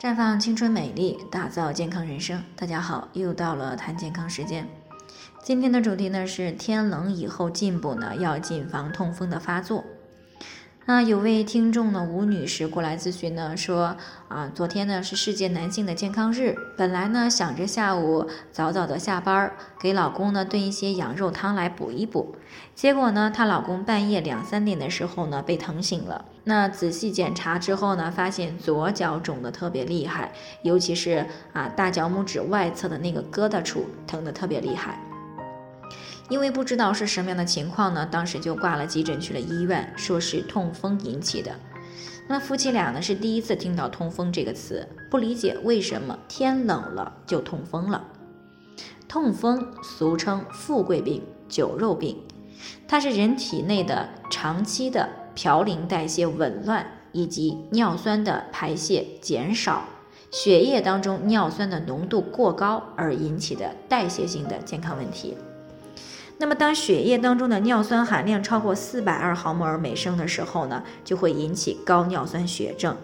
绽放青春美丽，打造健康人生。大家好，又到了谈健康时间。今天的主题呢是天冷以后进补呢，要谨防痛风的发作。那有位听众呢，吴女士过来咨询呢，说啊，昨天呢是世界男性的健康日，本来呢想着下午早早的下班，给老公呢炖一些羊肉汤来补一补，结果呢，她老公半夜两三点的时候呢被疼醒了。那仔细检查之后呢，发现左脚肿得特别厉害，尤其是啊大脚拇指外侧的那个疙瘩处疼得特别厉害。因为不知道是什么样的情况呢，当时就挂了急诊去了医院，说是痛风引起的。那夫妻俩呢是第一次听到痛风这个词，不理解为什么天冷了就痛风了。痛风俗称富贵病、酒肉病，它是人体内的长期的嘌呤代谢紊乱以及尿酸的排泄减少，血液当中尿酸的浓度过高而引起的代谢性的健康问题。那么，当血液当中的尿酸含量超过四百二毫摩尔每升的时候呢，就会引起高尿酸血症。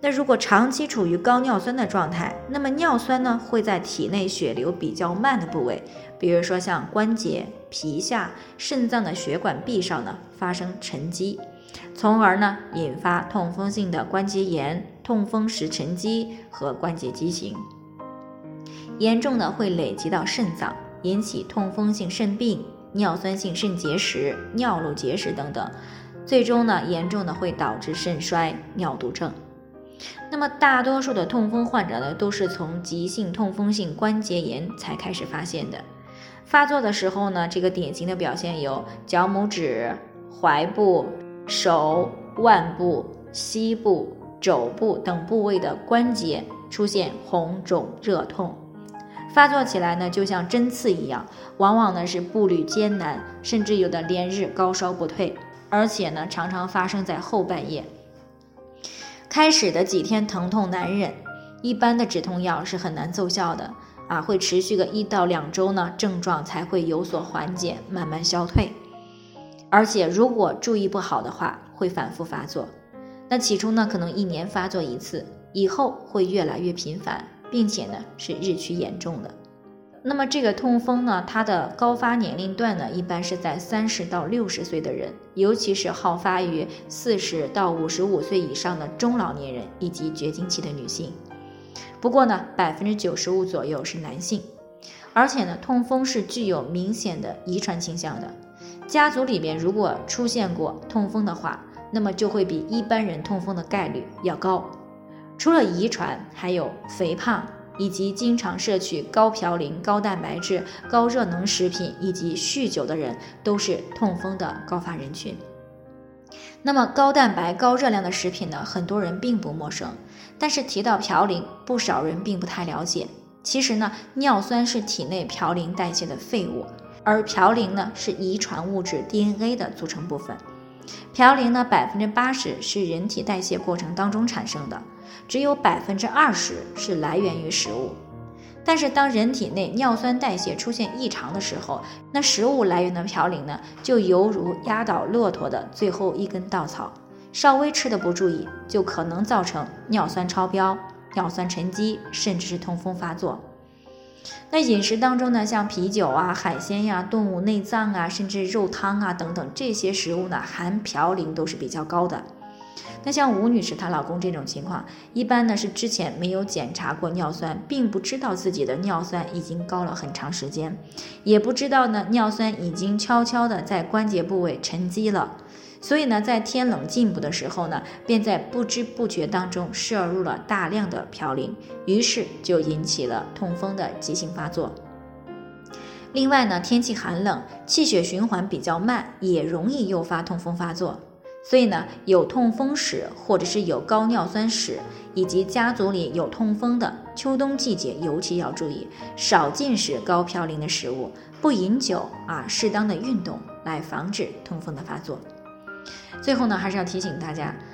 那如果长期处于高尿酸的状态，那么尿酸呢会在体内血流比较慢的部位，比如说像关节、皮下、肾脏的血管壁上呢发生沉积，从而呢引发痛风性的关节炎、痛风石沉积和关节畸形，严重的会累积到肾脏。引起痛风性肾病、尿酸性肾结石、尿路结石等等，最终呢，严重的会导致肾衰、尿毒症。那么，大多数的痛风患者呢，都是从急性痛风性关节炎才开始发现的。发作的时候呢，这个典型的表现有脚拇指、踝部、手腕部、膝部、肘部等部位的关节出现红肿、热痛。发作起来呢，就像针刺一样，往往呢是步履艰难，甚至有的连日高烧不退，而且呢常常发生在后半夜。开始的几天疼痛难忍，一般的止痛药是很难奏效的啊，会持续个一到两周呢，症状才会有所缓解，慢慢消退。而且如果注意不好的话，会反复发作。那起初呢，可能一年发作一次，以后会越来越频繁。并且呢是日趋严重的。那么这个痛风呢，它的高发年龄段呢，一般是在三十到六十岁的人，尤其是好发于四十到五十五岁以上的中老年人以及绝经期的女性。不过呢，百分之九十五左右是男性，而且呢，痛风是具有明显的遗传倾向的。家族里面如果出现过痛风的话，那么就会比一般人痛风的概率要高。除了遗传，还有肥胖以及经常摄取高嘌呤、高蛋白质、高热能食品以及酗酒的人，都是痛风的高发人群。那么高蛋白、高热量的食品呢？很多人并不陌生，但是提到嘌呤，不少人并不太了解。其实呢，尿酸是体内嘌呤代谢的废物，而嘌呤呢是遗传物质 DNA 的组成部分。嘌呤呢，百分之八十是人体代谢过程当中产生的。只有百分之二十是来源于食物，但是当人体内尿酸代谢出现异常的时候，那食物来源的嘌呤呢，就犹如压倒骆驼的最后一根稻草，稍微吃的不注意，就可能造成尿酸超标、尿酸沉积，甚至是痛风发作。那饮食当中呢，像啤酒啊、海鲜呀、动物内脏啊，甚至肉汤啊等等这些食物呢，含嘌呤都是比较高的。那像吴女士她老公这种情况，一般呢是之前没有检查过尿酸，并不知道自己的尿酸已经高了很长时间，也不知道呢尿酸已经悄悄的在关节部位沉积了，所以呢在天冷进补的时候呢，便在不知不觉当中摄入了大量的嘌呤，于是就引起了痛风的急性发作。另外呢，天气寒冷，气血循环比较慢，也容易诱发痛风发作。所以呢，有痛风史或者是有高尿酸史，以及家族里有痛风的，秋冬季节尤其要注意少进食高嘌呤的食物，不饮酒啊，适当的运动来防止痛风的发作。最后呢，还是要提醒大家，